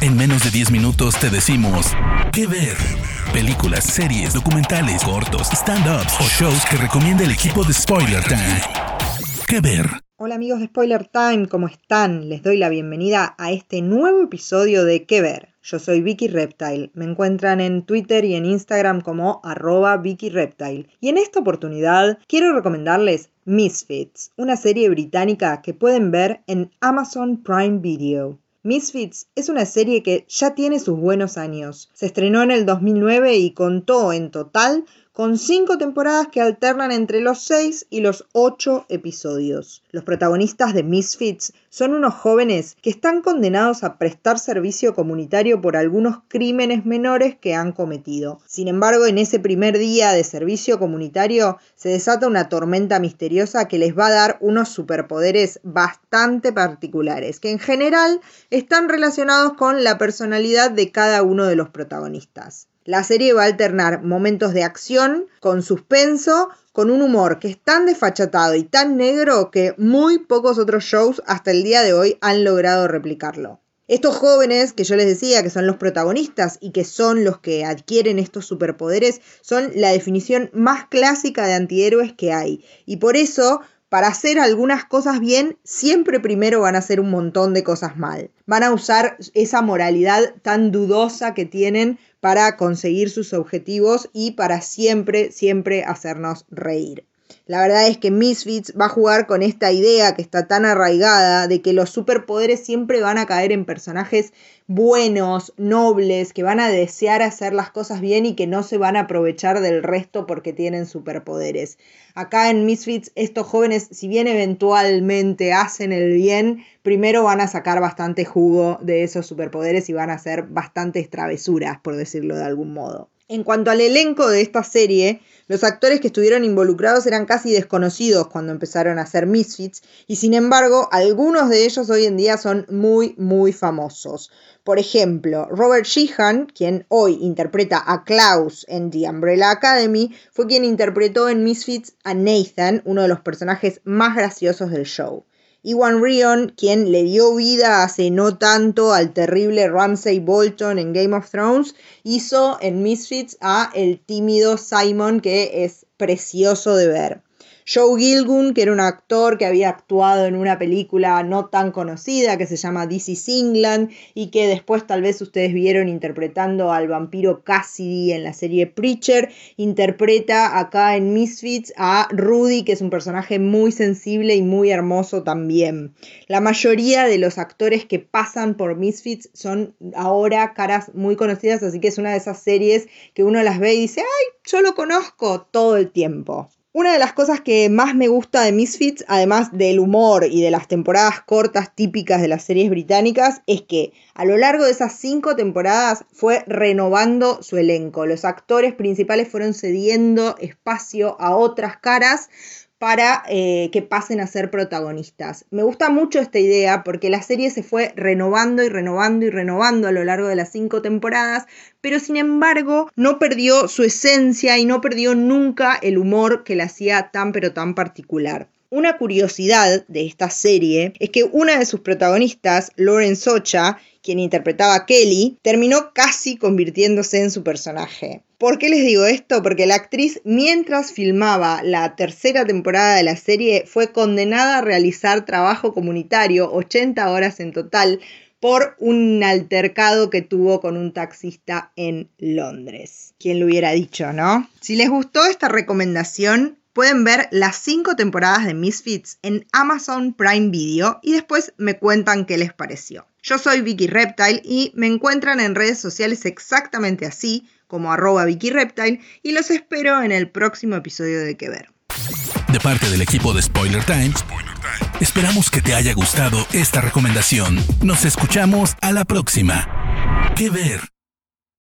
En menos de 10 minutos te decimos qué ver. Películas, series, documentales, cortos, stand-ups o shows que recomienda el equipo de Spoiler Time. ¿Qué ver? Hola amigos de Spoiler Time, ¿cómo están? Les doy la bienvenida a este nuevo episodio de ¿Qué ver? Yo soy Vicky Reptile. Me encuentran en Twitter y en Instagram como arroba Vicky. Y en esta oportunidad quiero recomendarles Misfits, una serie británica que pueden ver en Amazon Prime Video. Misfits es una serie que ya tiene sus buenos años. Se estrenó en el 2009 y contó en total con cinco temporadas que alternan entre los seis y los ocho episodios. Los protagonistas de Misfits son unos jóvenes que están condenados a prestar servicio comunitario por algunos crímenes menores que han cometido. Sin embargo, en ese primer día de servicio comunitario se desata una tormenta misteriosa que les va a dar unos superpoderes bastante particulares, que en general están relacionados con la personalidad de cada uno de los protagonistas. La serie va a alternar momentos de acción con suspenso, con un humor que es tan desfachatado y tan negro que muy pocos otros shows hasta el día de hoy han logrado replicarlo. Estos jóvenes que yo les decía que son los protagonistas y que son los que adquieren estos superpoderes son la definición más clásica de antihéroes que hay. Y por eso para hacer algunas cosas bien, siempre primero van a hacer un montón de cosas mal. Van a usar esa moralidad tan dudosa que tienen para conseguir sus objetivos y para siempre, siempre hacernos reír. La verdad es que Misfits va a jugar con esta idea que está tan arraigada de que los superpoderes siempre van a caer en personajes buenos, nobles, que van a desear hacer las cosas bien y que no se van a aprovechar del resto porque tienen superpoderes. Acá en Misfits estos jóvenes, si bien eventualmente hacen el bien, primero van a sacar bastante jugo de esos superpoderes y van a hacer bastantes travesuras, por decirlo de algún modo. En cuanto al elenco de esta serie, los actores que estuvieron involucrados eran casi desconocidos cuando empezaron a hacer Misfits y sin embargo algunos de ellos hoy en día son muy muy famosos. Por ejemplo, Robert Sheehan, quien hoy interpreta a Klaus en The Umbrella Academy, fue quien interpretó en Misfits a Nathan, uno de los personajes más graciosos del show. Iwan Rion, quien le dio vida hace no tanto al terrible Ramsay Bolton en Game of Thrones, hizo en Misfits a el tímido Simon que es precioso de ver. Joe Gilgun, que era un actor que había actuado en una película no tan conocida que se llama This is England y que después tal vez ustedes vieron interpretando al vampiro Cassidy en la serie Preacher, interpreta acá en Misfits a Rudy, que es un personaje muy sensible y muy hermoso también. La mayoría de los actores que pasan por Misfits son ahora caras muy conocidas, así que es una de esas series que uno las ve y dice, ay, yo lo conozco todo el tiempo. Una de las cosas que más me gusta de Misfits, además del humor y de las temporadas cortas típicas de las series británicas, es que a lo largo de esas cinco temporadas fue renovando su elenco. Los actores principales fueron cediendo espacio a otras caras para eh, que pasen a ser protagonistas. Me gusta mucho esta idea porque la serie se fue renovando y renovando y renovando a lo largo de las cinco temporadas, pero sin embargo no perdió su esencia y no perdió nunca el humor que la hacía tan pero tan particular. Una curiosidad de esta serie es que una de sus protagonistas, Lauren Socha, quien interpretaba a Kelly, terminó casi convirtiéndose en su personaje. ¿Por qué les digo esto? Porque la actriz, mientras filmaba la tercera temporada de la serie, fue condenada a realizar trabajo comunitario, 80 horas en total, por un altercado que tuvo con un taxista en Londres. ¿Quién lo hubiera dicho, no? Si les gustó esta recomendación, pueden ver las 5 temporadas de Misfits en Amazon Prime Video y después me cuentan qué les pareció. Yo soy Vicky Reptile y me encuentran en redes sociales exactamente así, como arroba Vicky Reptile, y los espero en el próximo episodio de Que Ver. De parte del equipo de Spoiler Times, esperamos que te haya gustado esta recomendación. Nos escuchamos a la próxima. Que Ver.